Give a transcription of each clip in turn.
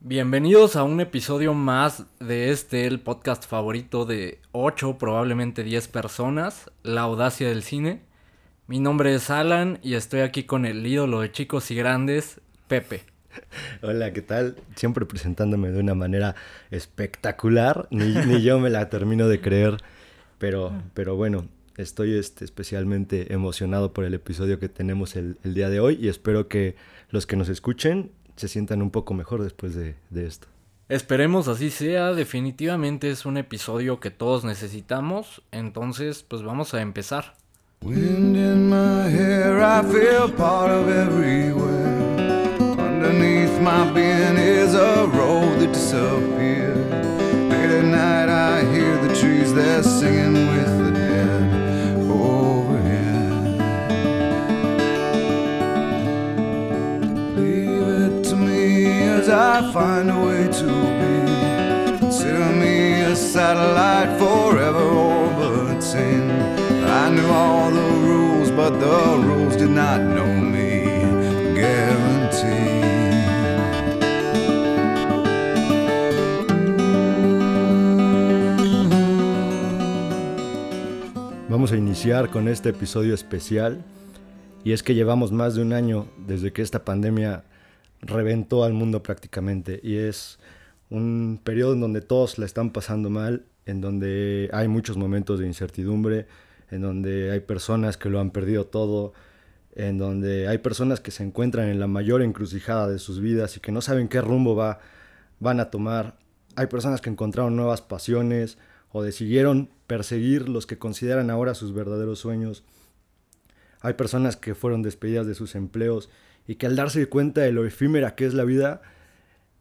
Bienvenidos a un episodio más de este, el podcast favorito de 8, probablemente 10 personas, La Audacia del Cine. Mi nombre es Alan y estoy aquí con el ídolo de chicos y grandes, Pepe. Hola, ¿qué tal? Siempre presentándome de una manera espectacular, ni, yo me la termino de creer, pero, pero bueno, estoy este, especialmente emocionado por el episodio que tenemos el, el día de hoy y espero que los que nos escuchen se sientan un poco mejor después de, de esto. Esperemos así sea, definitivamente es un episodio que todos necesitamos, entonces pues vamos a empezar. Wind in my hair, I feel part of everywhere. Underneath my being is a road that. I find a way to be. Consider me a satellite forever orbiting. I knew all the rules, but the rules did not know me. Guarantee. Vamos a iniciar con este episodio especial y es que llevamos más de un año desde que esta pandemia reventó al mundo prácticamente y es un periodo en donde todos la están pasando mal, en donde hay muchos momentos de incertidumbre, en donde hay personas que lo han perdido todo, en donde hay personas que se encuentran en la mayor encrucijada de sus vidas y que no saben qué rumbo va, van a tomar. Hay personas que encontraron nuevas pasiones o decidieron perseguir los que consideran ahora sus verdaderos sueños. Hay personas que fueron despedidas de sus empleos y que al darse cuenta de lo efímera que es la vida,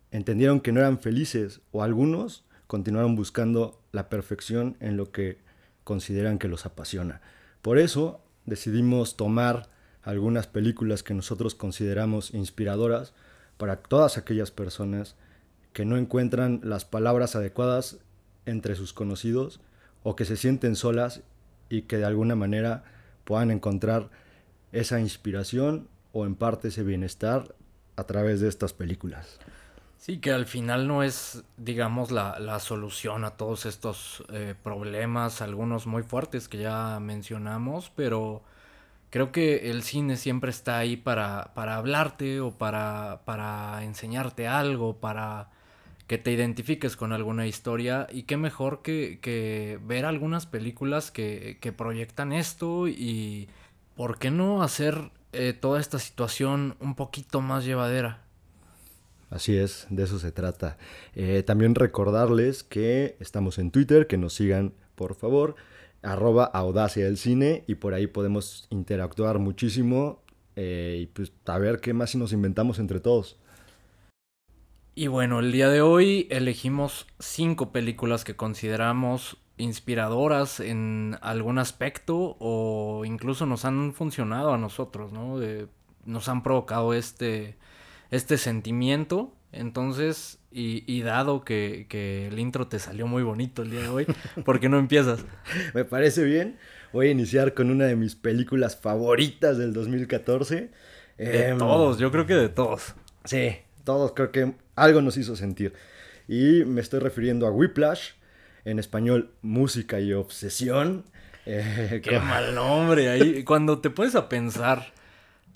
entendieron que no eran felices o algunos continuaron buscando la perfección en lo que consideran que los apasiona. Por eso decidimos tomar algunas películas que nosotros consideramos inspiradoras para todas aquellas personas que no encuentran las palabras adecuadas entre sus conocidos o que se sienten solas y que de alguna manera puedan encontrar esa inspiración o en parte ese bienestar a través de estas películas. Sí, que al final no es, digamos, la, solución a todos estos eh, problemas, algunos muy fuertes que ya mencionamos, pero creo que el cine siempre está ahí para, para hablarte o para, para enseñarte algo, para que te identifiques con alguna historia y qué mejor que, que ver algunas películas que, que proyectan esto y por qué no hacer eh, toda esta situación un poquito más llevadera. Así es, de eso se trata. Eh, también recordarles que estamos en Twitter, que nos sigan por favor, arroba audacia del cine y por ahí podemos interactuar muchísimo eh, y pues a ver qué más nos inventamos entre todos. Y bueno, el día de hoy elegimos cinco películas que consideramos inspiradoras en algún aspecto o incluso nos han funcionado a nosotros, ¿no? nos han provocado este, este sentimiento. Entonces, y, dado que, que, el intro te salió muy bonito el día de hoy, ¿por qué no empiezas? Me parece bien. Voy a iniciar con una de mis películas favoritas del 2014. De em, todos, yo creo que de todos. Sí, todos creo que algo nos hizo sentir. Y me estoy refiriendo a Whiplash, en español Música y Obsesión. Eh, Qué mal nombre ahí. Cuando te pones a pensar,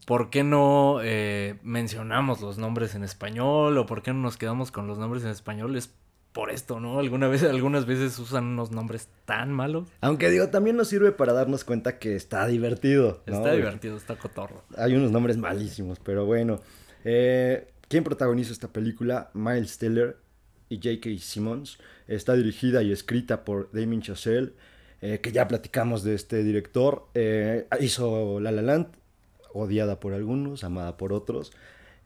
¿por qué no eh, mencionamos los nombres en español? ¿O por qué no nos quedamos con los nombres en español? Es por esto, ¿no? Alguna vez, algunas veces usan unos nombres tan malos. Aunque digo, también nos sirve para darnos cuenta que está divertido. Está divertido, está cotorro. Hay unos nombres malísimos, pero bueno. Eh, ¿Quién protagoniza esta película? Miles Teller y J.K. Simmons. Está dirigida y escrita por Damien Chazelle, eh, que ya platicamos de este director. Eh, hizo La La Land, odiada por algunos, amada por otros.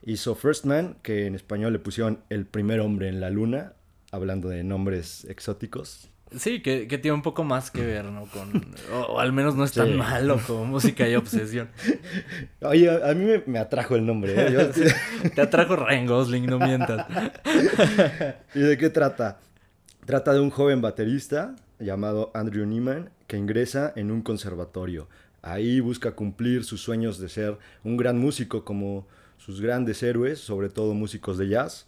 Hizo First Man, que en español le pusieron El primer hombre en la luna, hablando de nombres exóticos. Sí, que, tiene un poco más que ver, ¿no? Con, o, al menos no es tan malo como música y obsesión. Oye, a, mí me, atrajo el nombre. ¿eh? Te atrajo Ryan Gosling, no mientas. ¿Y de qué trata? Trata de un joven baterista llamado Andrew Neiman que ingresa en un conservatorio. Ahí busca cumplir sus sueños de ser un gran músico como sus grandes héroes, sobre todo músicos de jazz.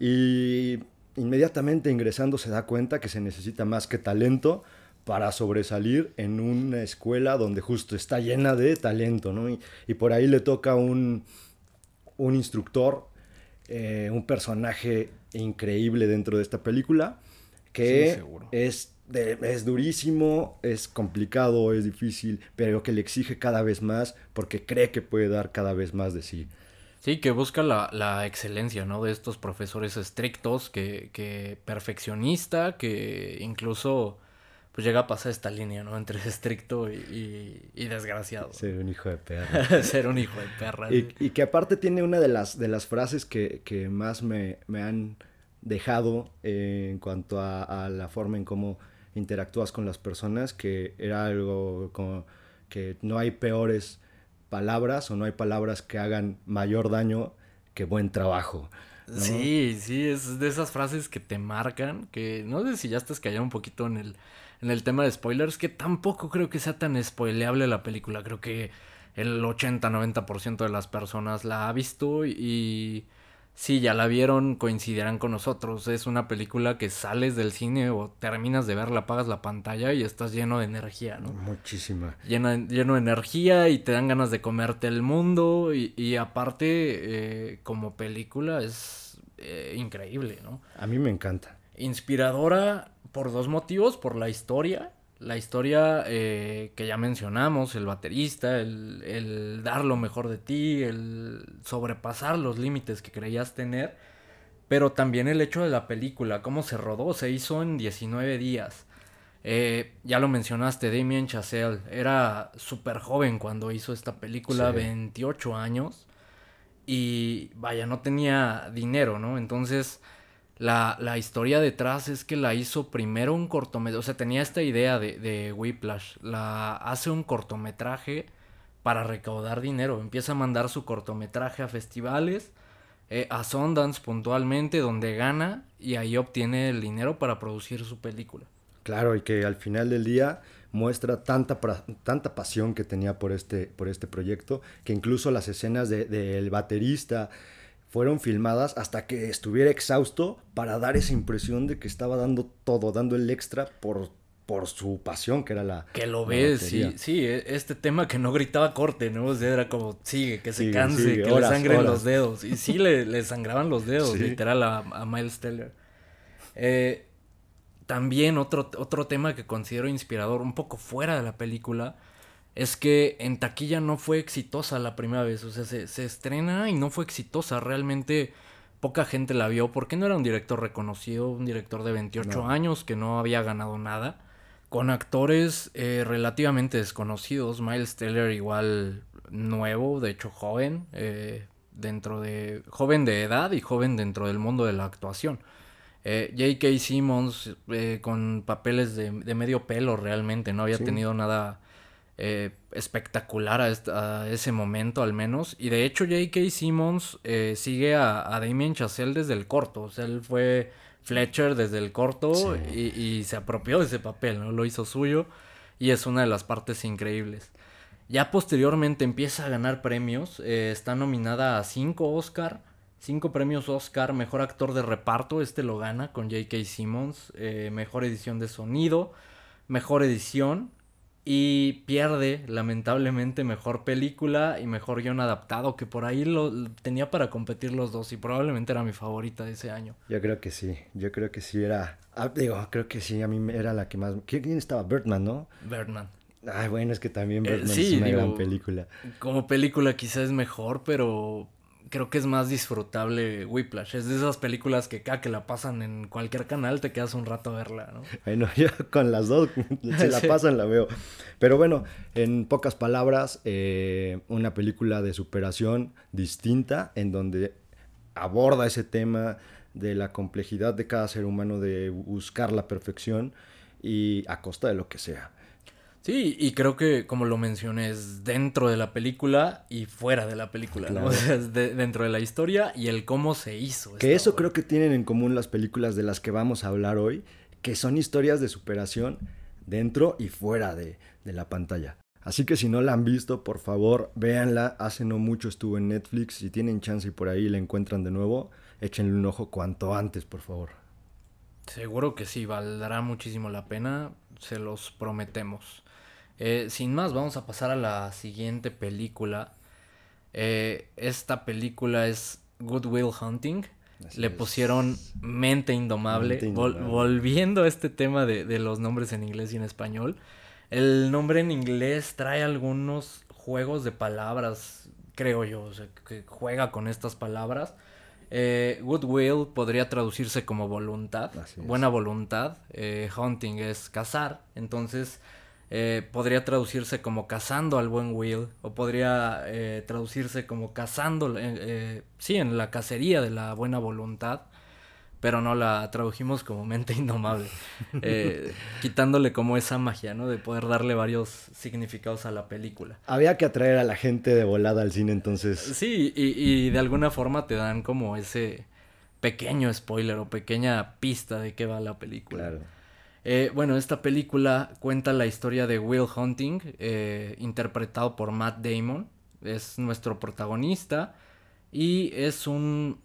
y inmediatamente ingresando se da cuenta que se necesita más que talento para sobresalir en una escuela donde justo está llena de talento, ¿no? Y, por ahí le toca un, un instructor, eh, un personaje increíble dentro de esta película, que es, es durísimo, es complicado, es difícil, pero que le exige cada vez más porque cree que puede dar cada vez más de sí. Sí, que busca la, la excelencia, ¿no? De estos profesores estrictos, que, que perfeccionista, que incluso pues llega a pasar esta línea, ¿no? Entre estricto y, y, desgraciado. Ser un hijo de perra. Ser un hijo de perra. Y, y, que aparte tiene una de las, de las frases que, que más me, me, han dejado eh, en cuanto a, a, la forma en cómo interactúas con las personas, que era algo como que no hay peores palabras o no hay palabras que hagan mayor daño que buen trabajo. Sí, sí, es de esas frases que te marcan, que no sé si ya estás callado un poquito en el en el tema de spoilers, que tampoco creo que sea tan spoileable la película. Creo que el 80-90% de las personas la ha visto y si ya la vieron, coincidirán con nosotros. Es una película que sales del cine o terminas de verla, apagas la pantalla y estás lleno de energía, ¿no? Muchísima. Lleno, lleno de energía y te dan ganas de comerte el mundo y, aparte, eh, como película, es eh, increíble, ¿no? A mí me encanta. Inspiradora por dos motivos, por la historia, la historia eh, que ya mencionamos, el baterista, el, dar lo mejor de ti, el sobrepasar los límites que creías tener, pero también el hecho de la película, cómo se rodó, se hizo en 19 días. Eh, ya lo mencionaste, Damien Chazelle era súper joven cuando hizo esta película, 28 años, y vaya, no tenía dinero, ¿no? Entonces la, la, historia detrás es que la hizo primero un cortometraje, o sea, tenía esta idea de, de Whiplash, la hace un cortometraje para recaudar dinero, empieza a mandar su cortometraje a festivales, eh, a Sundance puntualmente, donde gana y ahí obtiene el dinero para producir su película. Claro, y que al final del día muestra tanta, tanta pasión que tenía por este, por este proyecto, que incluso las escenas del de, baterista, fueron filmadas hasta que estuviera exhausto para dar esa impresión de que estaba dando todo, dando el extra por, por su pasión, que era la. Que lo ves, sí, sí, e, este tema que no gritaba corte, ¿no? O sea, era como, sigue, que se canse, que le sangren los dedos. Y sí, le, le sangraban los dedos, literal, a, a, Miles Teller. Eh, también otro, otro tema que considero inspirador, un poco fuera de la película, es que en taquilla no fue exitosa la primera vez. O sea, se, estrena y no fue exitosa. Realmente poca gente la vio porque no era un director reconocido, un director de 28 años que no había ganado nada. Con actores eh, relativamente desconocidos. Miles Teller igual nuevo, de hecho joven, eh, dentro de... joven de edad y joven dentro del mundo de la actuación. Eh, J.K. Simmons con papeles de, medio pelo realmente, no había tenido nada eh, espectacular a, ese momento al menos. Y de hecho J.K. Simmons eh, sigue a, Damien Chazelle desde el corto. O sea, él fue Fletcher desde el corto y, se apropió de ese papel, ¿no? Lo hizo suyo y es una de las partes increíbles. Ya posteriormente empieza a ganar premios. Eh, está nominada a 5 Oscar. 5 premios Oscar. Mejor actor de reparto. Este lo gana con J.K. Simmons. mejor edición de sonido. Mejor edición y pierde lamentablemente mejor película y mejor guion adaptado, que por ahí lo tenía para competir los dos y probablemente era mi favorita de ese año. Yo creo que sí, yo creo que sí era, ah, digo, creo que sí, a mí era la que más, ¿quién estaba? Birdman, ¿no? Birdman. Ay, bueno, es que también eh, Birdman es una gran película. Como película quizás es mejor, pero creo que es más disfrutable Whiplash. Es de esas películas que cada que la pasan en cualquier canal te quedas un rato a verla, ¿no? Bueno, yo con las dos, si la pasan la veo. Pero bueno, en pocas palabras, eh, una película de superación distinta en donde aborda ese tema de la complejidad de cada ser humano de buscar la perfección y a costa de lo que sea. Sí, y creo que, como lo mencioné, es dentro de la película y fuera de la película, ¿no? O sea, es dentro de la historia y el cómo se hizo. Que eso creo que tienen en común las películas de las que vamos a hablar hoy, que son historias de superación dentro y fuera de, de la pantalla. Así que si no la han visto, por favor, véanla. Hace no mucho estuvo en Netflix. Si tienen chance y por ahí la encuentran de nuevo, échenle un ojo cuanto antes, por favor. Seguro que sí, valdrá muchísimo la pena, se los prometemos. Eh, sin más, vamos a pasar a la siguiente película. Eh, esta película es Good Will Hunting. Le pusieron Mente Indomable. volviendo a este tema de, los nombres en inglés y en español. El nombre en inglés trae algunos juegos de palabras, creo yo, que juega con estas palabras. Eh, goodwill podría traducirse como voluntad, buena voluntad. Eh, hunting es cazar, entonces eh, podría traducirse como cazando al buen Will o podría eh, traducirse como cazando, eh, sí, en la cacería de la buena voluntad, pero no la tradujimos como mente indomable, quitándole como esa magia, ¿no? De poder darle varios significados a la película. Había que atraer a la gente de volada al cine entonces. Sí, y, y de alguna forma te dan como ese pequeño spoiler o pequeña pista de qué va la película. Claro. Eh, bueno, esta película cuenta la historia de Will Hunting, eh, interpretado por Matt Damon. Es nuestro protagonista y es un,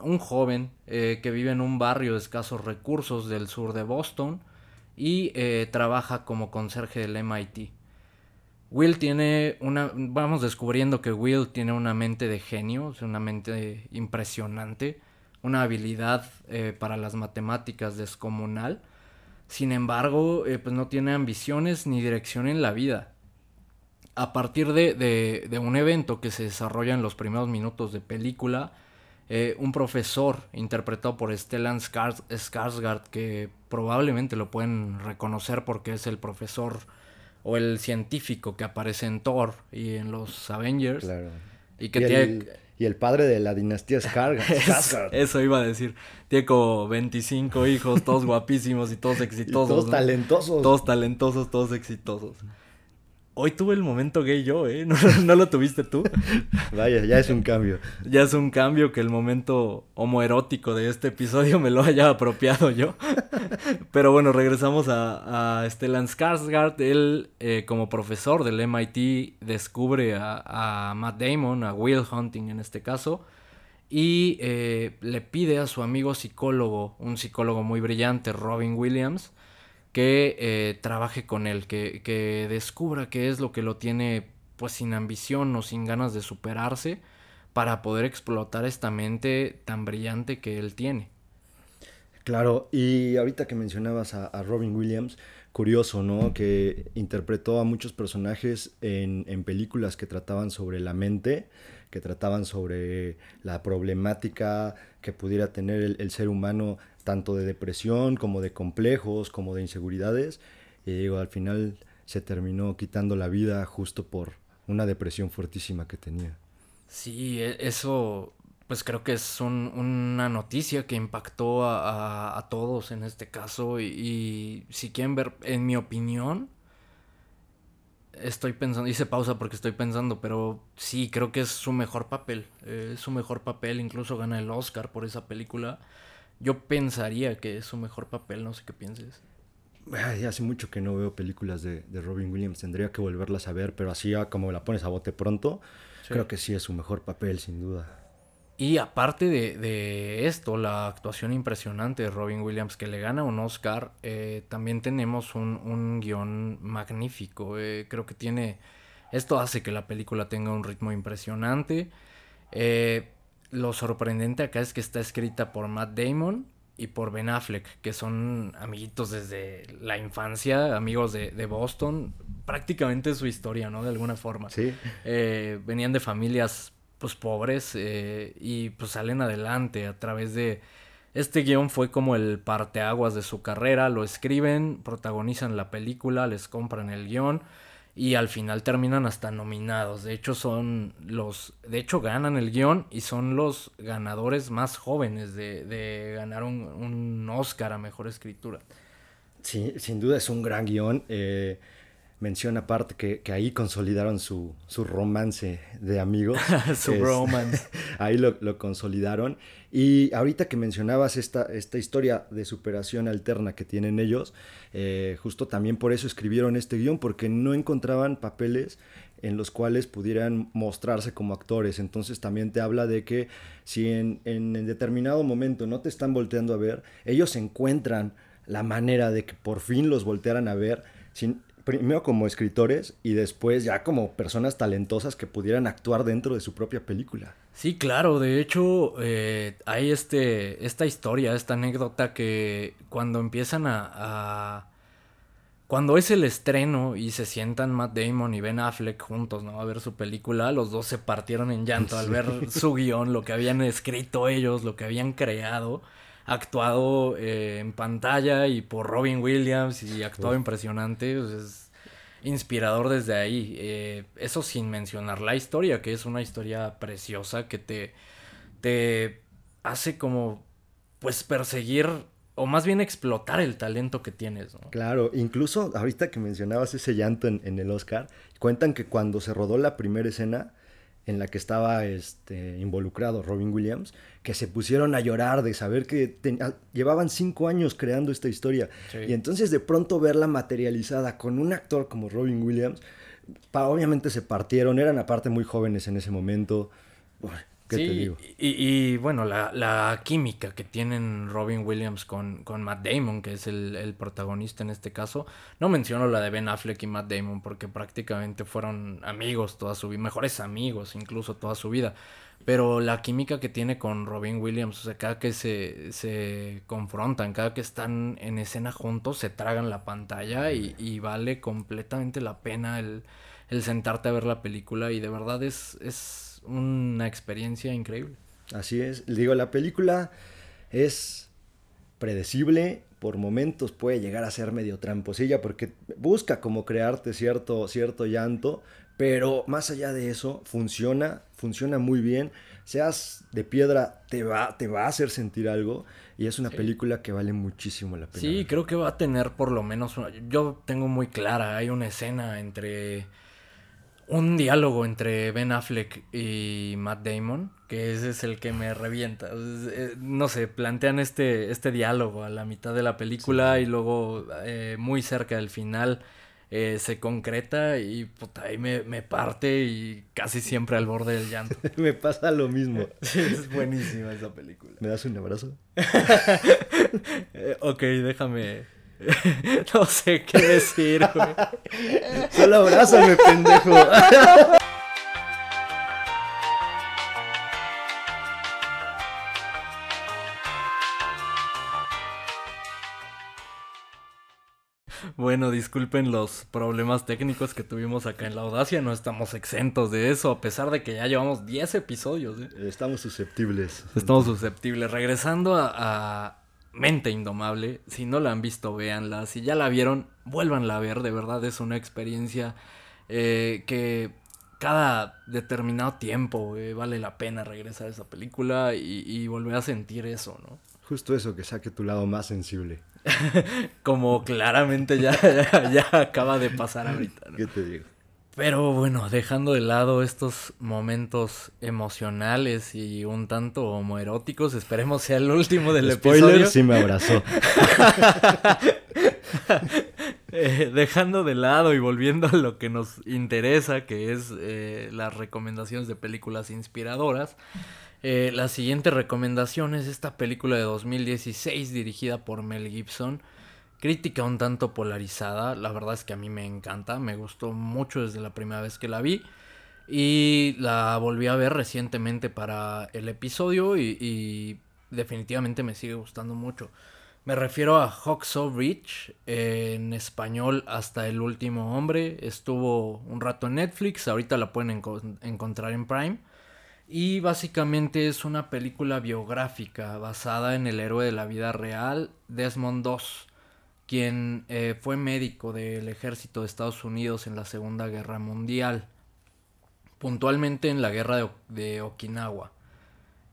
un joven eh, que vive en un barrio de escasos recursos del sur de Boston y trabaja como conserje del MIT. Will tiene una. Vamos descubriendo que Will tiene una mente de genio, una mente impresionante, una habilidad para las matemáticas descomunal sin embargo, eh, pues no tiene ambiciones ni dirección en la vida. A partir de, un evento que se desarrolla en los primeros minutos de película, eh, un profesor interpretado por Stellan Skarsgård, que probablemente lo pueden reconocer porque es el profesor o el científico que aparece en Thor y en los Avengers. Claro. Y que tiene y el padre de la dinastía Skarsgård. Eso iba a decir. Tiene como 25 hijos, todos guapísimos y todos exitosos. todos talentosos. Todos talentosos, todos exitosos. Hoy tuve el momento gay yo, ¿eh? ¿No, lo tuviste tú? Vaya, ya es un cambio. Ya es un cambio que el momento homoerótico de este episodio me lo haya apropiado yo. Pero bueno, regresamos a, a Stellan Skarsgård. Él, eh, como profesor del MIT, descubre a, Matt Damon, a Will Hunting en este caso, y eh, le pide a su amigo psicólogo, un psicólogo muy brillante, Robin Williams, que eh, trabaje con él, que, que, descubra qué es lo que lo tiene pues sin ambición o sin ganas de superarse para poder explotar esta mente tan brillante que él tiene. Claro, y ahorita que mencionabas a, Robin Williams, curioso, ¿no? Que interpretó a muchos personajes en, en, películas que trataban sobre la mente, que trataban sobre la problemática que pudiera tener el ser humano tanto de depresión como de complejos, como de inseguridades. Y digo, al final se terminó quitando la vida justo por una depresión fuertísima que tenía. Sí, e, eso pues creo que es una noticia que impactó a, todos en este caso y, si quieren ver, en mi opinión, estoy pensando, hice pausa porque estoy pensando, pero sí, creo que es su mejor papel, es su mejor papel, incluso gana el Oscar por esa película. Yo pensaría que es su mejor papel, no sé qué pienses. hace mucho que no veo películas de, Robin Williams, tendría que volverlas a ver, pero así como la pones a bote pronto, creo que sí es su mejor papel, sin duda. Y aparte de, esto, la actuación impresionante de Robin Williams que le gana un Oscar, eh, también tenemos un, un guion magnífico. Eh, creo que tiene... Esto hace que la película tenga un ritmo impresionante. Eh, lo sorprendente acá es que está escrita por Matt Damon y por Ben Affleck, que son amiguitos desde la infancia, amigos de, Boston. Prácticamente su historia, ¿no? De alguna forma. Sí. Eh, venían de familias, pues, pobres eh, y, pues, salen adelante a través de... Este guion fue como el parteaguas de su carrera. Lo escriben, protagonizan la película, les compran el guion y al final terminan hasta nominados. De hecho, son los. De hecho, ganan el guion y son los ganadores más jóvenes de, ganar un, Oscar a mejor escritura. Sí, sin duda es un gran guion. Eh, menciona aparte que, ahí consolidaron su, romance de amigos. su romance. ahí lo, lo, consolidaron. Y ahorita que mencionabas esta, esta historia de superación alterna que tienen ellos, eh, justo también por eso escribieron este guion, porque no encontraban papeles en los cuales pudieran mostrarse como actores. Entonces también te habla de que si en, en, determinado momento no te están volteando a ver, ellos encuentran la manera de que por fin los voltearan a ver, sin, primero como escritores y después ya como personas talentosas que pudieran actuar dentro de su propia película. Sí, claro, de hecho eh, hay este, esta historia, esta anécdota que cuando empiezan a cuando es el estreno y se sientan Matt Damon y Ben Affleck juntos, ¿no? A ver su película, los dos se partieron en llanto al ver su guion, lo que habían escrito ellos, lo que habían creado, actuado eh, en pantalla y por Robin Williams y actuado impresionante. Pues, es inspirador desde ahí. Eh, eso sin mencionar la historia, que es una historia preciosa que te, te hace como, pues, perseguir o más bien explotar el talento que tienes. ¿no? Claro, incluso ahorita que mencionabas ese llanto en, el Oscar, cuentan que cuando se rodó la primera escena en la que estaba este, involucrado Robin Williams, que se pusieron a llorar de saber que ah, llevaban cinco años creando esta historia. Y entonces de pronto verla materializada con un actor como Robin Williams, obviamente se partieron, eran aparte muy jóvenes en ese momento sí, Y, bueno, la, química que tienen Robin Williams con, con Matt Damon, que es el, protagonista en este caso. No menciono la de Ben Affleck y Matt Damon porque prácticamente fueron amigos toda su vida, mejores amigos incluso toda su vida. Pero la química que tiene con Robin Williams, o sea, cada que se, se confrontan, cada que están en escena juntos, se tragan la pantalla y, y vale completamente la pena el, el sentarte a ver la película y de verdad es, es una experiencia increíble. Así es. Digo, la película es predecible, por momentos puede llegar a ser medio tramposilla porque busca como crearte cierto, cierto llanto, pero más allá de eso, funciona, funciona muy bien. Seas de piedra, te va, te va a hacer sentir algo y es una película que vale muchísimo la pena. Sí, creo que va a tener por lo menos, yo tengo muy clara, hay una escena entre un diálogo entre Ben Affleck y Matt Damon, que ese es el que me revienta. Eh, no sé, plantean este, este diálogo a la mitad de la película y luego eh, muy cerca del final eh, se concreta y puta, ahí me, me, parte y casi siempre al borde del llanto. me pasa lo mismo. es buenísima esa película. ¿Me das un abrazo? ok, déjame no sé qué decir, güey. Solo abrázame, pendejo. Bueno, disculpen los problemas técnicos que tuvimos acá en la audacia, no estamos exentos de eso, a pesar de que ya llevamos 10 episodios. ¿eh? Estamos susceptibles. Estamos susceptibles. Regresando a, Mente Indomable. Si no la han visto, véanla. Si ya la vieron, vuélvanla a ver. De verdad es una experiencia eh, que cada determinado tiempo vale la pena regresar a esa película y, volver a sentir eso, ¿no? Justo eso, que saque tu lado más sensible. Como claramente ya, ya, acaba de pasar ahorita. ¿Qué te digo? Pero bueno, dejando de lado estos momentos emocionales y un tanto homoeróticos, esperemos sea el último del Spoiler, episodio. sí me abrazó. Eh, dejando de lado y volviendo a lo que nos interesa, que es eh, las recomendaciones de películas inspiradoras. Eh, la siguiente recomendación es esta película de 2016 dirigida por Mel Gibson crítica un tanto polarizada. La verdad es que a mí me encanta, me gustó mucho desde la primera vez que la vi. Y la volví a ver recientemente para el episodio y, definitivamente me sigue gustando mucho. Me refiero a Hawksaw Ridge, en español Hasta el último hombre. Estuvo un rato en Netflix, ahorita la pueden encontrar en Prime. Y básicamente es una película biográfica basada en el héroe de la vida real, Desmond II quien eh, fue médico del ejército de Estados Unidos en la Segunda Guerra Mundial, puntualmente en la guerra de, Okinawa.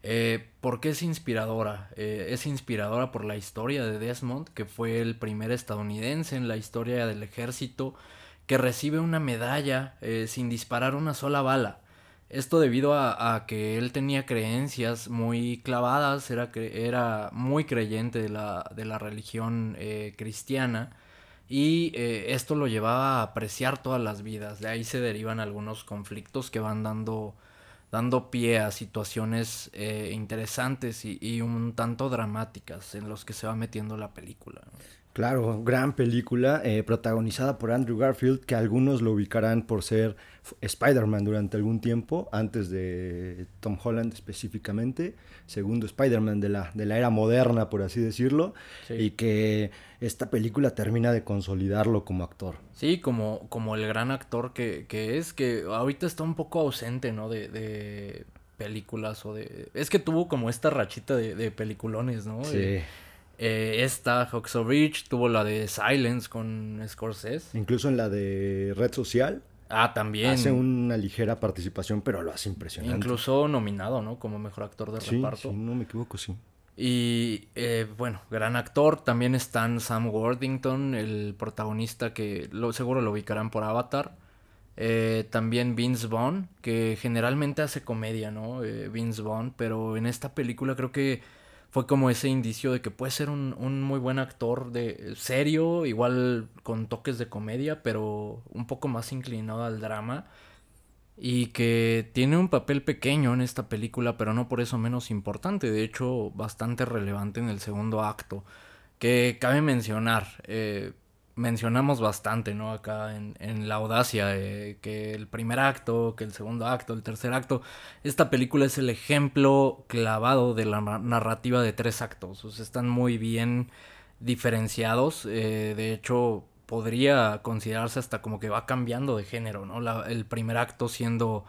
Eh, ¿Por qué es inspiradora? Eh, es inspiradora por la historia de Desmond, que fue el primer estadounidense en la historia del ejército que recibe una medalla sin disparar una sola bala. Esto debido a, que él tenía creencias muy clavadas, era, era muy creyente de la, de la religión eh, cristiana y eh, esto lo llevaba a apreciar todas las vidas. De ahí se derivan algunos conflictos que van dando, dando pie a situaciones eh, interesantes y, un tanto dramáticas en los que se va metiendo la película. Claro, gran película, eh, protagonizada por Andrew Garfield, que algunos lo ubicarán por ser Spider-Man durante algún tiempo, antes de Tom Holland específicamente, segundo Spider-Man de la, de la era moderna, por así decirlo, y que esta película termina de consolidarlo como actor. Sí, como, como el gran actor que, es, que ahorita está un poco ausente, ¿no? De, de películas o de... Es que tuvo como esta rachita de, de peliculones, ¿no? Sí. Eh, esta, Huxo Ridge, tuvo la de Silence con Scorsese. Incluso en la de Red Social. Ah, también. Hace una ligera participación, pero lo hace impresionante. Incluso nominado, ¿no? Como mejor actor de reparto. Sí, no me equivoco, sí. Y eh, bueno, gran actor. También están Sam Worthington, el protagonista que lo, seguro lo ubicarán por Avatar. Eh, también Vince Vaughn, que generalmente hace comedia, ¿no? Vince Vaughn, pero en esta película creo que fue como ese indicio de que puede ser un, muy buen actor de serio, igual con toques de comedia, pero un poco más inclinado al drama. Y que tiene un papel pequeño en esta película, pero no por eso menos importante, de hecho bastante relevante en el segundo acto. Que cabe mencionar, eh, mencionamos bastante, ¿no? Acá en, La Audacia, eh, que el primer acto, que el segundo acto, el tercer acto. Esta película es el ejemplo clavado de la narrativa de tres actos. O están muy bien diferenciados. Eh, de hecho, podría considerarse hasta como que va cambiando de género, ¿no? el primer acto siendo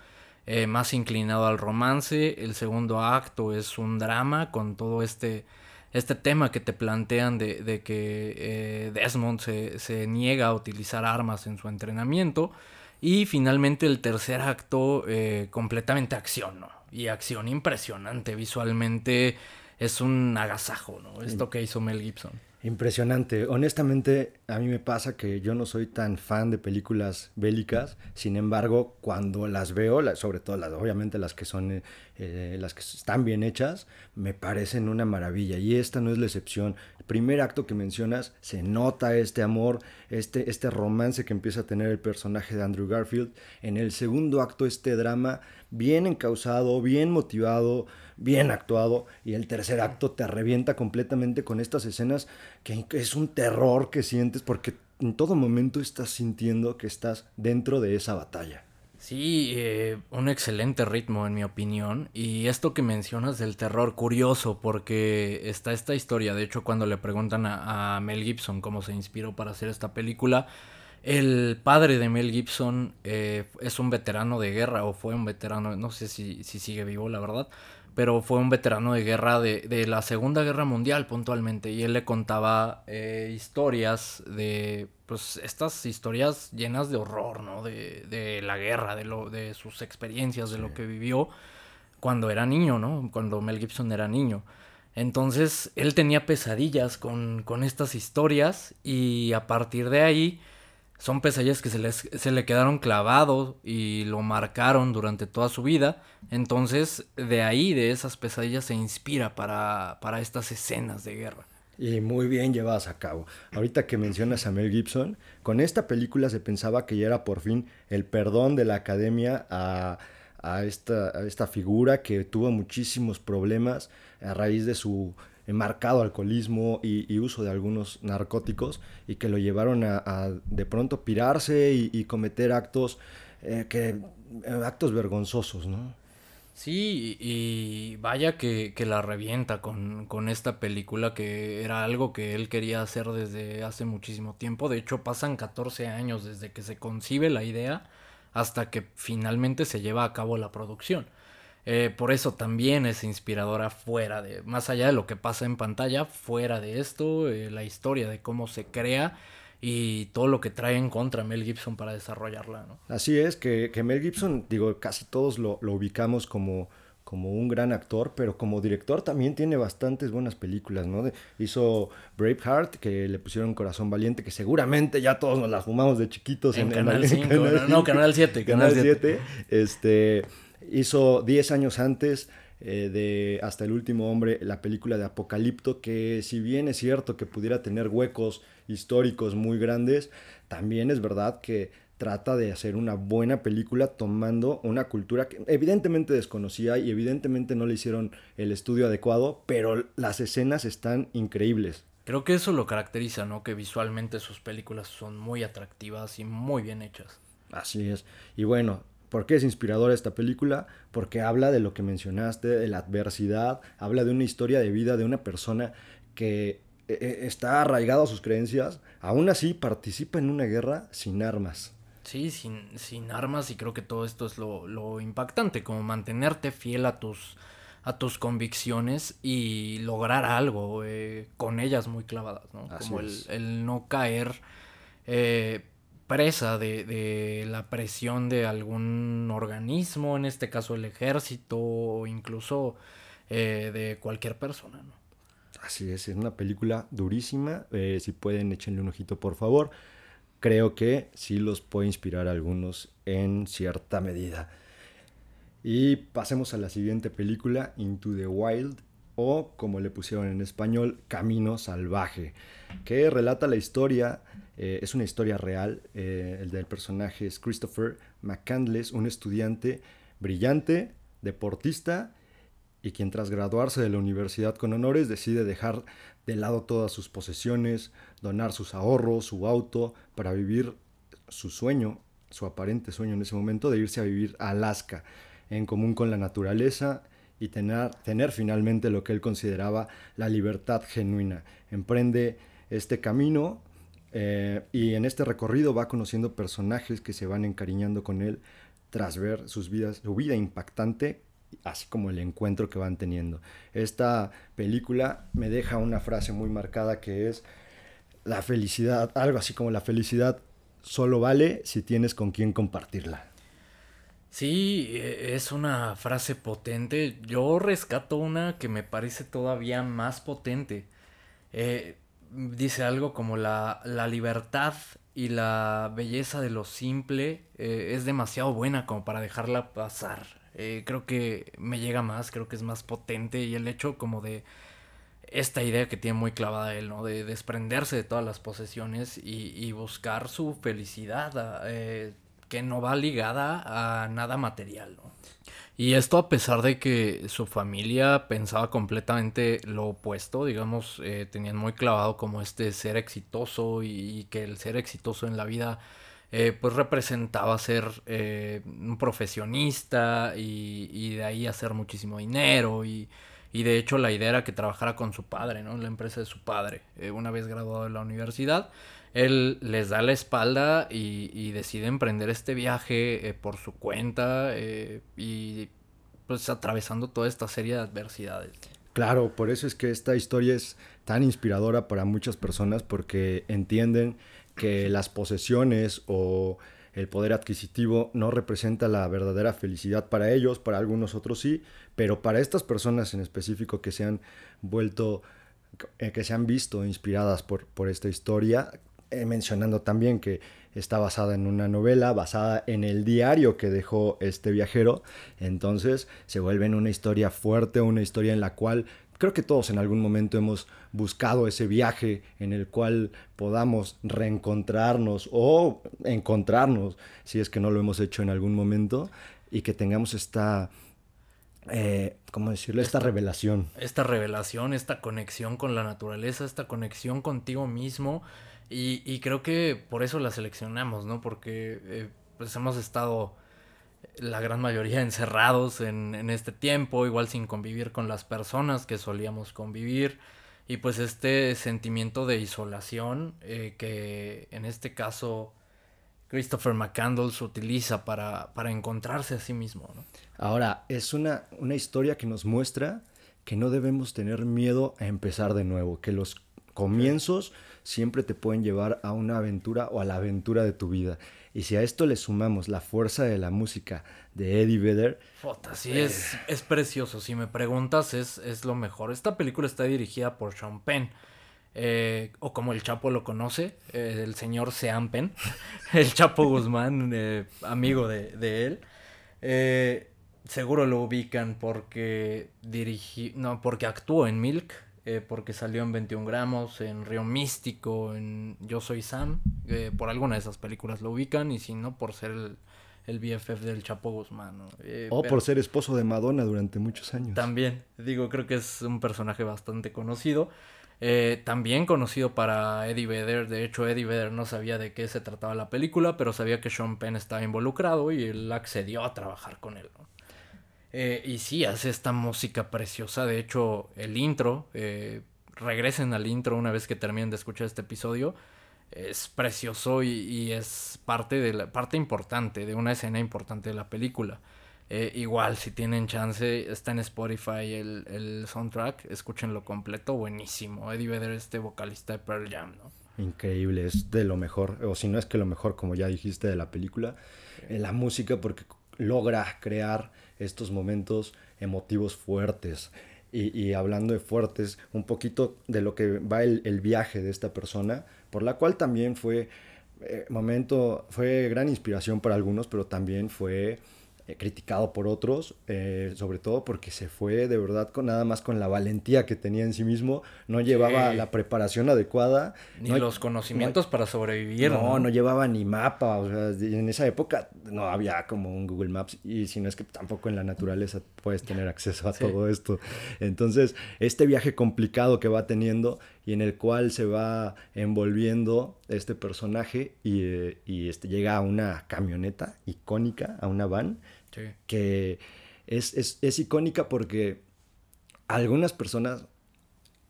eh, más inclinado al romance, el segundo acto es un drama con todo este este tema que te plantean de, que eh, Desmond se, niega a utilizar armas en su entrenamiento. Y finalmente el tercer acto, eh, completamente acción, ¿no? Y acción impresionante, visualmente es un agasajo, ¿no? Esto que hizo Mel Gibson. Impresionante. Honestamente, a mí me pasa que yo no soy tan fan de películas bélicas. Sin embargo, cuando las veo, sobre todo las, obviamente las que son, eh, las que están bien hechas, me parecen una maravilla. Y esta no es la excepción. El primer acto que mencionas, se nota este amor, este, este romance que empieza a tener el personaje de Andrew Garfield. En el segundo acto, este drama bien encausado, bien motivado, bien actuado. Y el tercer acto te revienta completamente con estas escenas que es un terror que sientes porque en todo momento estás sintiendo que estás dentro de esa batalla. Sí, eh, un excelente ritmo en mi opinión. Y esto que mencionas del terror, curioso, porque está esta historia. De hecho, cuando le preguntan a, Mel Gibson cómo se inspiró para hacer esta película, el padre de Mel Gibson eh, es un veterano de guerra o fue un veterano, no sé si, si sigue vivo, la verdad, pero fue un veterano de guerra de, la Segunda Guerra Mundial puntualmente y él le contaba eh, historias de, pues estas historias llenas de horror, ¿no? De, de la guerra, de, lo, de sus experiencias, de lo que vivió cuando era niño, ¿no? Cuando Mel Gibson era niño. Entonces él tenía pesadillas con, con estas historias y a partir de ahí son pesadillas que se, les, se le quedaron clavados y lo marcaron durante toda su vida. Entonces, de ahí, de esas pesadillas, se inspira para, para estas escenas de guerra. Y muy bien llevadas a cabo. Ahorita que mencionas a Mel Gibson, con esta película se pensaba que ya era por fin el perdón de la academia a, a, esta, a esta figura que tuvo muchísimos problemas a raíz de su marcado alcoholismo y, uso de algunos narcóticos y que lo llevaron a, de pronto pirarse y, cometer actos eh, que eh, actos vergonzosos, ¿no? Sí, y vaya que, la revienta con, con, esta película que era algo que él quería hacer desde hace muchísimo tiempo. De hecho, pasan 14 años desde que se concibe la idea hasta que finalmente se lleva a cabo la producción. Eh, por eso también es inspiradora fuera de, más allá de lo que pasa en pantalla, fuera de esto, eh, la historia de cómo se crea y todo lo que trae en contra Mel Gibson para desarrollarla. ¿no? Así es, que, Mel Gibson, digo, casi todos lo, ubicamos como, como un gran actor, pero como director también tiene bastantes buenas películas, ¿no? hizo Braveheart, que le pusieron Corazón Valiente, que seguramente ya todos nos la fumamos de chiquitos en, Canal 5, no, Canal 7. Canal 7. Este, hizo 10 años antes eh, de Hasta el último hombre, la película de Apocalipto, que si bien es cierto que pudiera tener huecos históricos muy grandes, también es verdad que trata de hacer una buena película tomando una cultura que evidentemente desconocía y evidentemente no le hicieron el estudio adecuado, pero las escenas están increíbles. Creo que eso lo caracteriza, ¿no? Que visualmente sus películas son muy atractivas y muy bien hechas. Así es. Y bueno, ¿por qué es inspiradora esta película? Porque habla de lo que mencionaste, de la adversidad, habla de una historia de vida de una persona que eh, eh, está arraigado a sus creencias, aún así participa en una guerra sin armas. Sí, sin, sin armas y creo que todo esto es lo, lo impactante, como mantenerte fiel a tus, a tus convicciones y lograr algo eh, con ellas muy clavadas, ¿no? como el, el, no caer eh, presa de, de, la presión de algún organismo, en este caso el ejército o incluso eh, de cualquier persona. Así es, es una película durísima. Eh, si pueden, échenle un ojito, por favor. Creo que sí los puede inspirar a algunos en cierta medida. Y pasemos a la siguiente película, Into the Wild, o como le pusieron en español, Camino Salvaje, que relata la historia, eh, es una historia real, eh, el del personaje es Christopher McCandless, un estudiante brillante, deportista y quien tras graduarse de la universidad con honores decide dejar de lado todas sus posesiones, donar sus ahorros, su auto, para vivir su sueño, su aparente sueño en ese momento de irse a vivir a Alaska, en común con la naturaleza y tener, tener finalmente lo que él consideraba la libertad genuina. Emprende este camino eh, y en este recorrido va conociendo personajes que se van encariñando con él tras ver sus vidas, su vida impactante así como el encuentro que van teniendo. Esta película me deja una frase muy marcada que es la felicidad, algo así como la felicidad solo vale si tienes con quién compartirla. Sí, e, es una frase potente. Yo rescato una que me parece todavía más potente. Eh, dice algo como la, la, libertad y la belleza de lo simple eh, es demasiado buena como para dejarla pasar. Eh, creo que me llega más, creo que es más potente y el hecho como de esta idea que tiene muy clavada él, ¿no? De desprenderse de todas las posesiones y, buscar su felicidad, eh, que no va ligada a nada material, ¿no? Y esto a pesar de que su familia pensaba completamente lo opuesto, digamos, eh, tenían muy clavado como este ser exitoso y que el ser exitoso en la vida eh, pues representaba ser eh, un profesionista y, de ahí hacer muchísimo dinero y, de hecho la idea era que trabajara con su padre, ¿no? La empresa de su padre. Eh, una vez graduado de la universidad, él les da la espalda y, decide emprender este viaje por su cuenta y pues atravesando toda esta serie de adversidades. Claro, por eso es que esta historia es tan inspiradora para muchas personas porque entienden que las posesiones o el poder adquisitivo no representa la verdadera felicidad para ellos, para algunos otros sí, pero para estas personas en específico que se han vuelto, eh, que se han visto inspiradas por, por esta historia, eh, mencionando también que está basada en una novela, basada en el diario que dejó este viajero, entonces se vuelve en una historia fuerte, una historia en la cual creo que todos en algún momento hemos buscado ese viaje en el cual podamos reencontrarnos o encontrarnos, si es que no lo hemos hecho en algún momento, y que tengamos esta, eh, ¿cómo decirlo? Esta, revelación. Esta revelación, esta conexión con la naturaleza, esta conexión contigo mismo. Y, creo que por eso la seleccionamos, ¿no? Porque eh, pues hemos estado la gran mayoría encerrados en, en, este tiempo, igual sin convivir con las personas que solíamos convivir. Y pues este sentimiento de isolación eh, que en este caso Christopher McCandles utiliza para, para encontrarse a sí mismo. ¿no? Ahora, es una, una historia que nos muestra que no debemos tener miedo a empezar de nuevo, que los comienzos siempre te pueden llevar a una aventura o a la aventura de tu vida. Y si a esto le sumamos la fuerza de la música de Eddie Vedder. Fota, sí, es, es precioso. Si me preguntas, es, es lo mejor. Esta película está dirigida por Sean Penn. Eh, o como el Chapo lo conoce, eh, el señor Sean Penn, el Chapo Guzmán, eh, amigo de, de él. seguro lo ubican porque dirigí, no, porque actuó en Milk, eh, porque salió en 21 gramos, en Río Místico, en Yo Soy Sam, eh, por alguna de esas películas lo ubican y si no por ser el, el BFF del Chapo Guzmán. Eh, o por ser esposo de Madonna durante muchos años. También, digo, creo que es un personaje bastante conocido. Eh, también conocido para Eddie Vedder. De hecho, Eddie Vedder no sabía de qué se trataba la película, pero sabía que Sean Penn estaba involucrado y él accedió a trabajar con él. Eh, y sí, hace esta música preciosa. De hecho, el intro, regresen al intro una vez que terminen de escuchar este episodio es precioso y, es parte de la parte importante de una escena importante de la película. Eh, igual, si tienen chance, está en Spotify el, el, soundtrack, escúchenlo completo, buenísimo. Eddie Vedder, este vocalista de Pearl Jam, ¿no? Increíble, es de lo mejor, o si no es que lo mejor, como ya dijiste, de la película. en la música, porque logra crear estos momentos emotivos fuertes. Y, hablando de fuertes, un poquito de lo que va el, el viaje de esta persona, por la cual también fue eh, momento, fue gran inspiración para algunos, pero también fue eh, criticado por otros, eh, sobre todo porque se fue de verdad con nada más con la valentía que tenía en sí mismo, no llevaba la preparación adecuada. Ni los conocimientos para sobrevivir. No, no, llevaba ni mapa, o sea, en esa época no había como un Google Maps y si no es que tampoco en la naturaleza puedes tener acceso a todo esto. Entonces, este viaje complicado que va teniendo y en el cual se va envolviendo este personaje y, eh, y este, llega a una camioneta icónica, a una van, que es, es, es, icónica porque algunas personas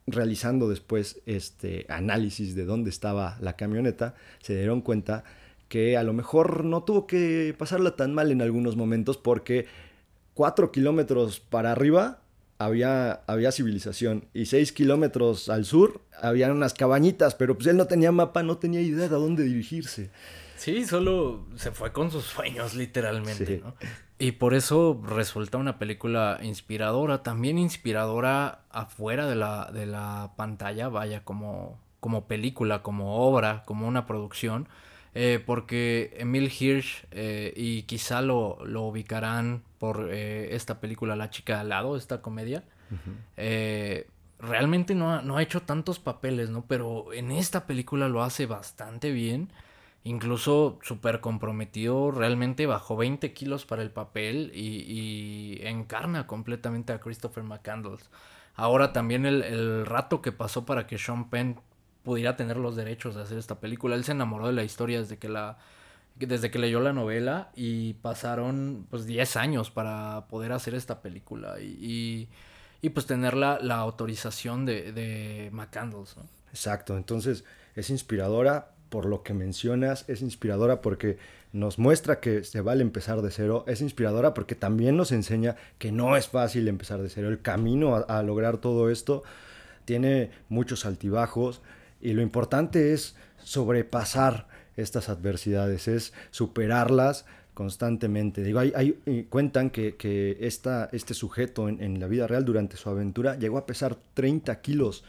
realizando después este análisis de dónde estaba la camioneta, se dieron cuenta que a lo mejor no tuvo que pasarla tan mal en algunos momentos porque cuatro kilómetros para arriba había, había civilización y seis kilómetros al sur había unas cabañitas, pero pues él no tenía mapa, no tenía idea de a dónde dirigirse. Sí, solo se fue con sus sueños, literalmente, ¿no? Y por eso resulta una película inspiradora, también inspiradora afuera de la, de la pantalla, vaya, como, como película, como obra, como una producción. Eh, porque Emil Hirsch, eh, y quizá lo, lo ubicarán por eh, esta película La chica al lado, esta comedia, realmente no ha, no ha hecho tantos papeles, ¿no? Pero en esta película lo hace bastante bien. Incluso súper comprometido, realmente bajó 20 kilos para el papel y, encarna completamente a Christopher McCandles. Ahora también el, el, rato que pasó para que Sean Penn pudiera tener los derechos de hacer esta película. Él se enamoró de la historia desde que la desde que leyó la novela y pasaron pues 10 años para poder hacer esta película y, y, pues tener la, la autorización de, de McCandles. Exacto, entonces es inspiradora por lo que mencionas, es inspiradora porque nos muestra que se vale empezar de cero, es inspiradora porque también nos enseña que no es fácil empezar de cero, el camino a lograr todo esto tiene muchos altibajos, y lo importante es sobrepasar estas adversidades, es superarlas constantemente. Digo, hay, hay eh, cuentan que, que esta, este sujeto en, la vida real durante su aventura llegó a pesar 30 kilos.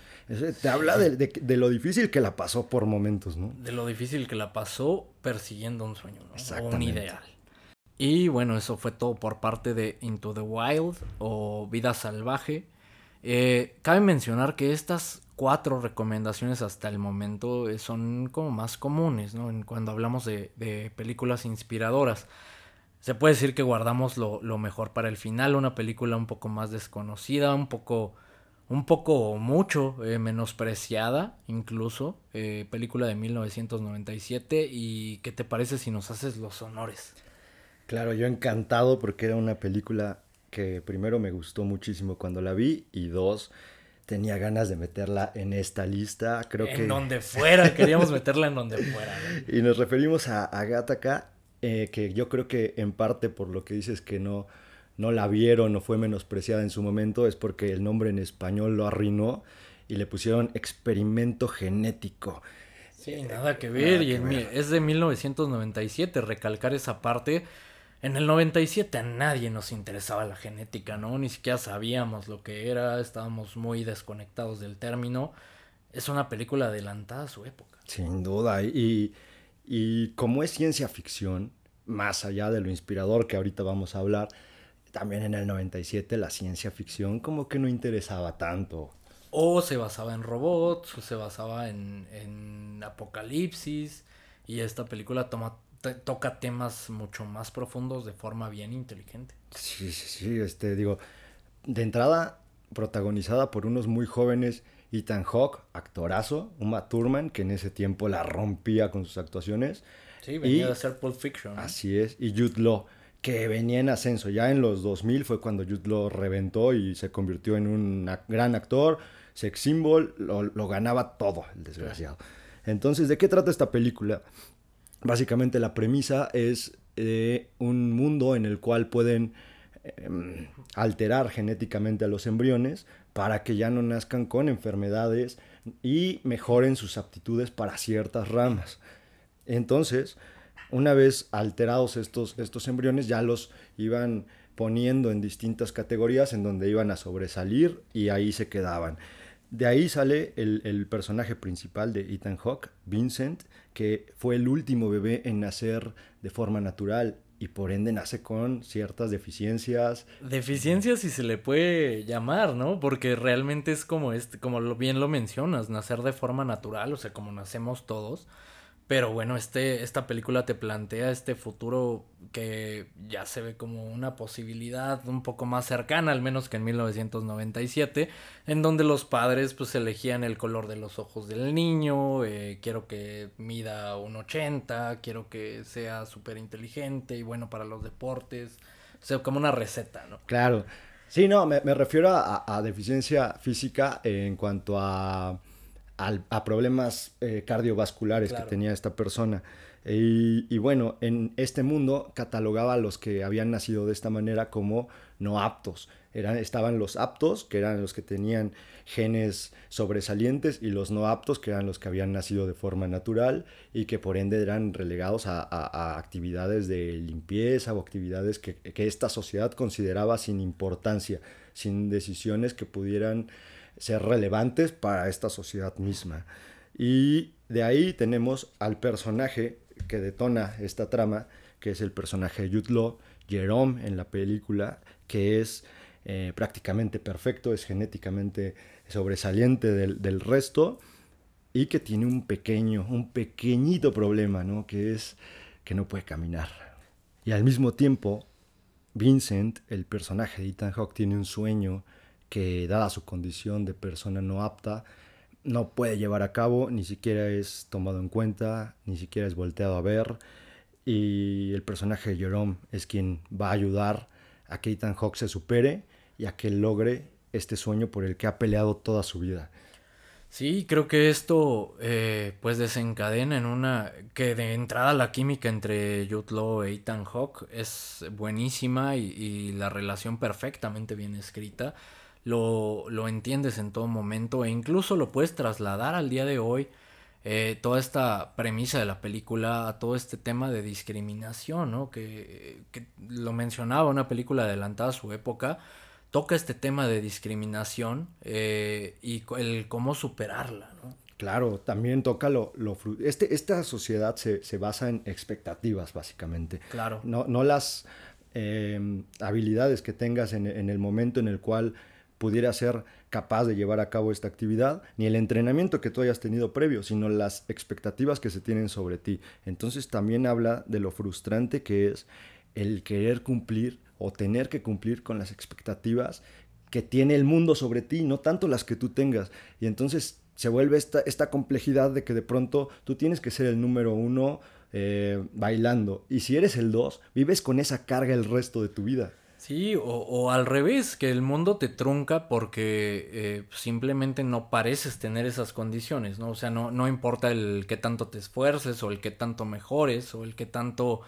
te habla de, de, lo difícil que la pasó por momentos, ¿no? De lo difícil que la pasó persiguiendo un sueño, ¿no? un ideal. Y bueno, eso fue todo por parte de Into the Wild o Vida Salvaje. Eh, cabe mencionar que estas cuatro recomendaciones hasta el momento eh, son como más comunes, ¿no? Cuando hablamos de, películas inspiradoras. Se puede decir que guardamos lo, mejor para el final, una película un poco más desconocida, un poco, un poco mucho eh, menospreciada, incluso, eh, película de 1997. ¿Y qué te parece si nos haces los honores? Claro, yo encantado porque era una película que primero me gustó muchísimo cuando la vi y dos, tenía ganas de meterla en esta lista. Creo en donde fuera, queríamos meterla en donde fuera. Y nos referimos a Agatha eh, que yo creo que en parte por lo que dices que no, no la vieron o fue menospreciada en su momento, es porque el nombre en español lo arruinó y le pusieron experimento genético. Sí, nada que ver. y es de 1997, recalcar esa parte en el 97 a nadie nos interesaba la genética, ¿no? Ni siquiera sabíamos lo que era, estábamos muy desconectados del término. Es una película adelantada a su época. Sin duda, y, y como es ciencia ficción, más allá de lo inspirador que ahorita vamos a hablar, también en el 97 la ciencia ficción como que no interesaba tanto. O se basaba en robots, o se basaba en, en apocalipsis, y esta película toma, toca temas mucho más profundos de forma bien inteligente. Sí, sí, sí, este, digo, de entrada protagonizada por unos muy jóvenes Ethan Hawke, actorazo, Uma Thurman, que en ese tiempo la rompía con sus actuaciones. Sí, venía de hacer Pulp Fiction. Así es, y Jude Law, que venía en ascenso. Ya en los 2000 fue cuando Jude Law reventó y se convirtió en un gran actor, sex symbol, lo, ganaba todo, el desgraciado. Entonces, ¿de qué trata esta película? Básicamente la premisa es de un mundo en el cual pueden em, alterar genéticamente a los embriones para que ya no nazcan con enfermedades y mejoren sus aptitudes para ciertas ramas. Entonces, una vez alterados estos, estos embriones, ya los iban poniendo en distintas categorías en donde iban a sobresalir y ahí se quedaban. De ahí sale el, personaje principal de Ethan Hawke, Vincent, que fue el último bebé en nacer de forma natural y por ende nace con ciertas deficiencias. Deficiencias si se le puede llamar, ¿no? Porque realmente es como este, como bien lo mencionas, nacer de forma natural, o sea, como nacemos todos. Pero bueno, este, esta película te plantea este futuro que ya se ve como una posibilidad un poco más cercana, al menos que en 1997, en donde los padres pues elegían el color de los ojos del niño, eh, quiero que mida un 80, quiero que sea súper inteligente y bueno para los deportes, o sea, como una receta, ¿no? Claro. Sí, no, me, refiero a deficiencia física en cuanto a a problemas eh, cardiovasculares que tenía esta persona. Y, bueno, en este mundo catalogaba a los que habían nacido de esta manera como no aptos. Eran, estaban los aptos, que eran los que tenían genes sobresalientes, y los no aptos, que eran los que habían nacido de forma natural y que por ende eran relegados a, actividades de limpieza o actividades que, que esta sociedad consideraba sin importancia, sin decisiones que pudieran ser relevantes para esta sociedad misma. Y de ahí tenemos al personaje que detona esta trama, que es el personaje de Jude Jerome en la película, que es eh, prácticamente perfecto, es genéticamente sobresaliente del, resto y que tiene un pequeño, un pequeñito problema, ¿no? Que es que no puede caminar. Y al mismo tiempo, Vincent, el personaje de Ethan Hawke, tiene un sueño que dada su condición de persona no apta, no puede llevar a cabo, ni siquiera es tomado en cuenta, ni siquiera es volteado a ver. Y el personaje de Jerome es quien va a ayudar a que Ethan Hawke se supere y a que logre este sueño por el que ha peleado toda su vida. Sí, creo que esto eh, pues desencadena en una que de entrada la química entre Jude Law e Ethan Hawke es buenísima y, y la relación perfectamente bien escrita lo, lo entiendes en todo momento e incluso lo puedes trasladar al día de hoy. Eh, toda esta premisa de la película a todo este tema de discriminación, ¿no? Que, que, lo mencionaba, una película adelantada a su época, toca este tema de discriminación eh, y el cómo superarla, ¿no? Claro, también toca lo... lo este, esta sociedad se, se, basa en expectativas, básicamente. Claro. No, no las eh, habilidades que tengas en, en el momento en el cual pudiera ser capaz de llevar a cabo esta actividad, ni el entrenamiento que tú hayas tenido previo, sino las expectativas que se tienen sobre ti. Entonces también habla de lo frustrante que es el querer cumplir o tener que cumplir con las expectativas que tiene el mundo sobre ti, no tanto las que tú tengas. Y entonces se vuelve esta, esta complejidad de que de pronto tú tienes que ser el número uno eh, bailando. Y si eres el dos, vives con esa carga el resto de tu vida. Sí, o, al revés, que el mundo te trunca porque eh, simplemente no pareces tener esas condiciones, ¿no? O sea, no, no importa el que tanto te esfuerces o el que tanto mejores o el que tanto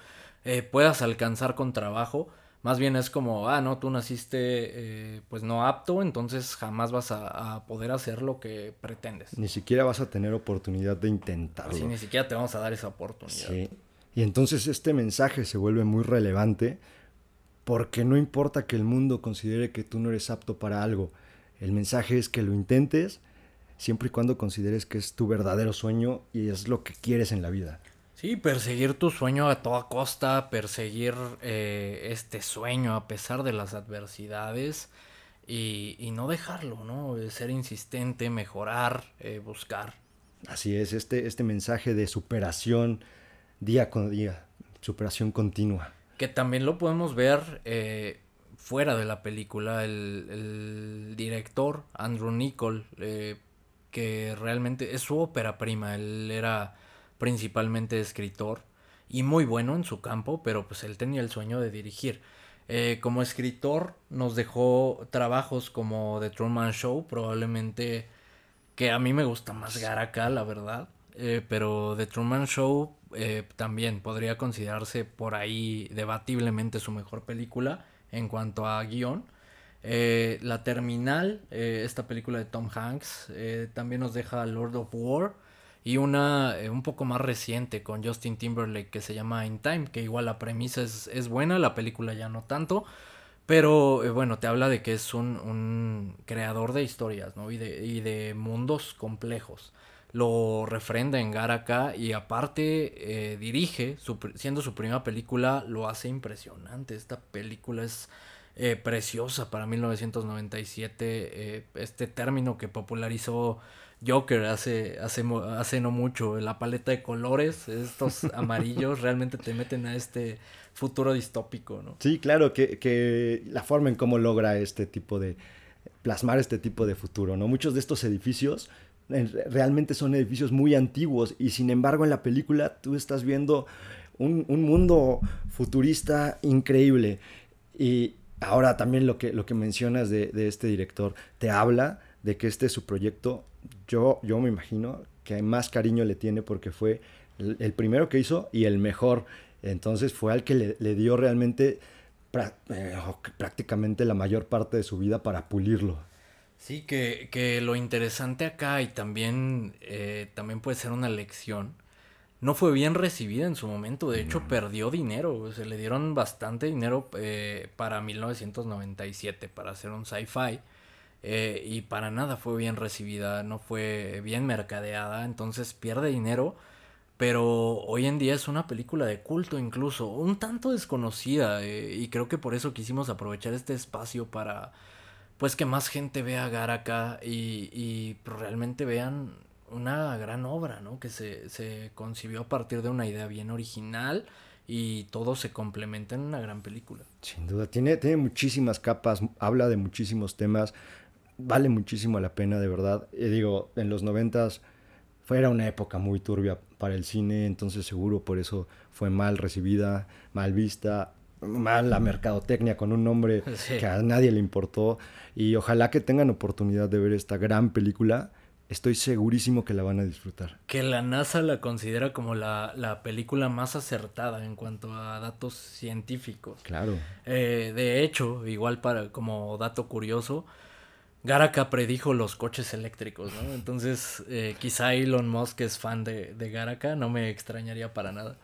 eh, puedas alcanzar con trabajo, más bien es como, ah, no, tú naciste eh, pues no apto, entonces jamás vas a, poder hacer lo que pretendes. Ni siquiera vas a tener oportunidad de intentarlo. Sí, ni siquiera te vamos a dar esa oportunidad. Sí. Y entonces este mensaje se vuelve muy relevante porque no importa que el mundo considere que tú no eres apto para algo, el mensaje es que lo intentes siempre y cuando consideres que es tu verdadero sueño y es lo que quieres en la vida. Sí, perseguir tu sueño a toda costa, perseguir eh, este sueño a pesar de las adversidades y, y no dejarlo, ¿no? Ser insistente, mejorar, eh, buscar. Así es, este, este mensaje de superación día con día, superación continua. Que también lo podemos ver eh, fuera de la película, el, el director Andrew Nichol, eh, que realmente es su ópera prima, él era principalmente escritor y muy bueno en su campo, pero pues él tenía el sueño de dirigir. Eh, como escritor nos dejó trabajos como The Truman Show, probablemente que a mí me gusta más Garaka, la verdad. Pero The Truman Show eh, también podría considerarse por ahí debatiblemente su mejor película en cuanto a guion. la Terminal, esta película de Tom Hanks, también nos deja Lord of War y una un poco más reciente con Justin Timberlake que se llama In Time, que igual la premisa es, es buena, la película ya no tanto, pero eh, bueno, te habla de que es un, un creador de historias, ¿no? Y de, y de mundos complejos. Lo refrenda en Garaka y aparte eh, dirige, su, siendo su primera película, lo hace impresionante. Esta película es eh, preciosa para 1997. este término que popularizó Joker hace, hace, hace no mucho. La paleta de colores, estos amarillos, realmente te meten a este futuro distópico, ¿no? Sí, claro, que, que la forma en cómo logra este tipo de plasmar este tipo de futuro, ¿no? Muchos de estos edificios realmente son edificios muy antiguos y sin embargo en la película tú estás viendo un, un mundo futurista increíble. Y ahora también lo que, lo que mencionas de, de, este director te habla de que este es su proyecto. Yo, yo me imagino que más cariño le tiene porque fue el, primero que hizo y el mejor. Entonces fue al que le, le dio realmente eh, prácticamente la mayor parte de su vida para pulirlo. Sí, que, que lo interesante acá y también, eh, también puede ser una lección, no fue bien recibida en su momento, de hecho perdió dinero, se le dieron bastante dinero eh, para 1997 para hacer un sci-fi eh, y para nada fue bien recibida, no fue bien mercadeada, entonces pierde dinero pero hoy en día es una película de culto incluso, un tanto desconocida eh, y creo que por eso quisimos aprovechar este espacio para pues que más gente vea Garaka y, y realmente vean una gran obra, ¿no? Que se, se concibió a partir de una idea bien original y todo se complementa en una gran película. Sin duda, tiene, tiene muchísimas capas, habla de muchísimos temas, vale muchísimo la pena, de verdad. Y digo, en los noventas era una época muy turbia para el cine, entonces seguro por eso fue mal recibida, mal vista, mal la mercadotecnia con un nombre sí. que a nadie le importó. Y ojalá que tengan oportunidad de ver esta gran película. Estoy segurísimo que la van a disfrutar. Que la NASA la considera como la, la película más acertada en cuanto a datos científicos. Claro. Eh, de hecho, igual para como dato curioso, Garaka predijo los coches eléctricos, ¿no? Entonces, eh, quizá Elon Musk es fan de, de Garaka, no me extrañaría para nada.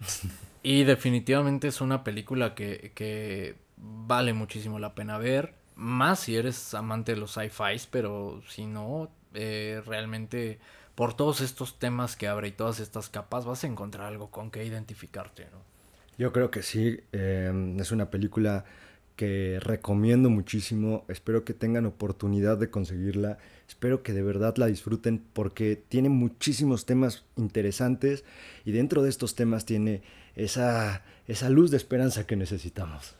Y definitivamente es una película que, que vale muchísimo la pena ver, más si eres amante de los sci-fis, pero si no, eh, realmente por todos estos temas que abre y todas estas capas vas a encontrar algo con que identificarte, ¿no? Yo creo que sí, eh, es una película que recomiendo muchísimo. Espero que tengan oportunidad de conseguirla. Espero que de verdad la disfruten porque tiene muchísimos temas interesantes y dentro de estos temas tiene esa, esa luz de esperanza que necesitamos.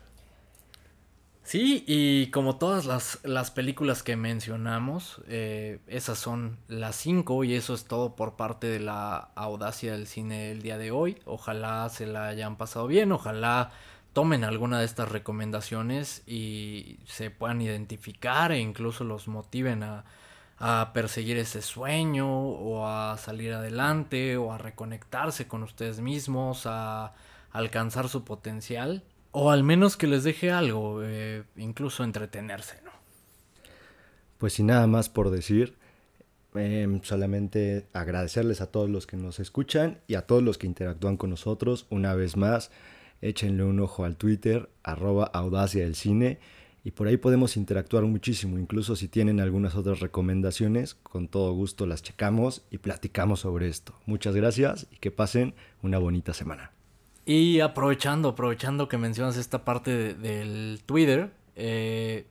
Sí, y como todas las, las películas que mencionamos, eh, esas son las cinco y eso es todo por parte de la audacia del cine el día de hoy. Ojalá se la hayan pasado bien, ojalá tomen alguna de estas recomendaciones y se puedan identificar e incluso los motiven a, a, perseguir ese sueño o a salir adelante o a reconectarse con ustedes mismos, a alcanzar su potencial o al menos que les deje algo, eh, incluso entretenerse, ¿no? Pues sin nada más por decir, eh, solamente agradecerles a todos los que nos escuchan y a todos los que interactúan con nosotros una vez más échenle un ojo al Twitter, arroba audacia del cine, y por ahí podemos interactuar muchísimo. Incluso si tienen algunas otras recomendaciones, con todo gusto las checamos y platicamos sobre esto. Muchas gracias y que pasen una bonita semana. Y aprovechando, aprovechando que mencionas esta parte del Twitter, eh,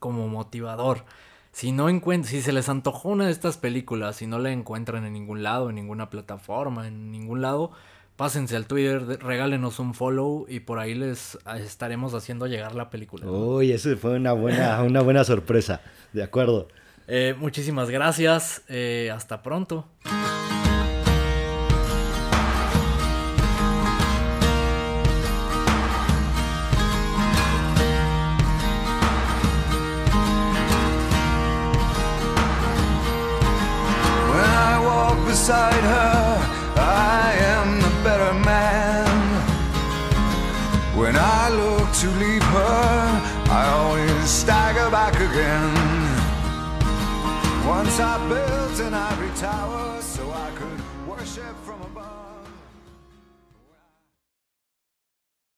como motivador. Si no si se les antojó una de estas películas y no la encuentran en ningún lado, en ninguna plataforma, en ningún lado, pásense al Twitter, regálenos un follow y por ahí les estaremos haciendo llegar la película. Uy, eso fue una buena, una buena sorpresa. De acuerdo. Eh, muchísimas gracias. Eh, hasta pronto. from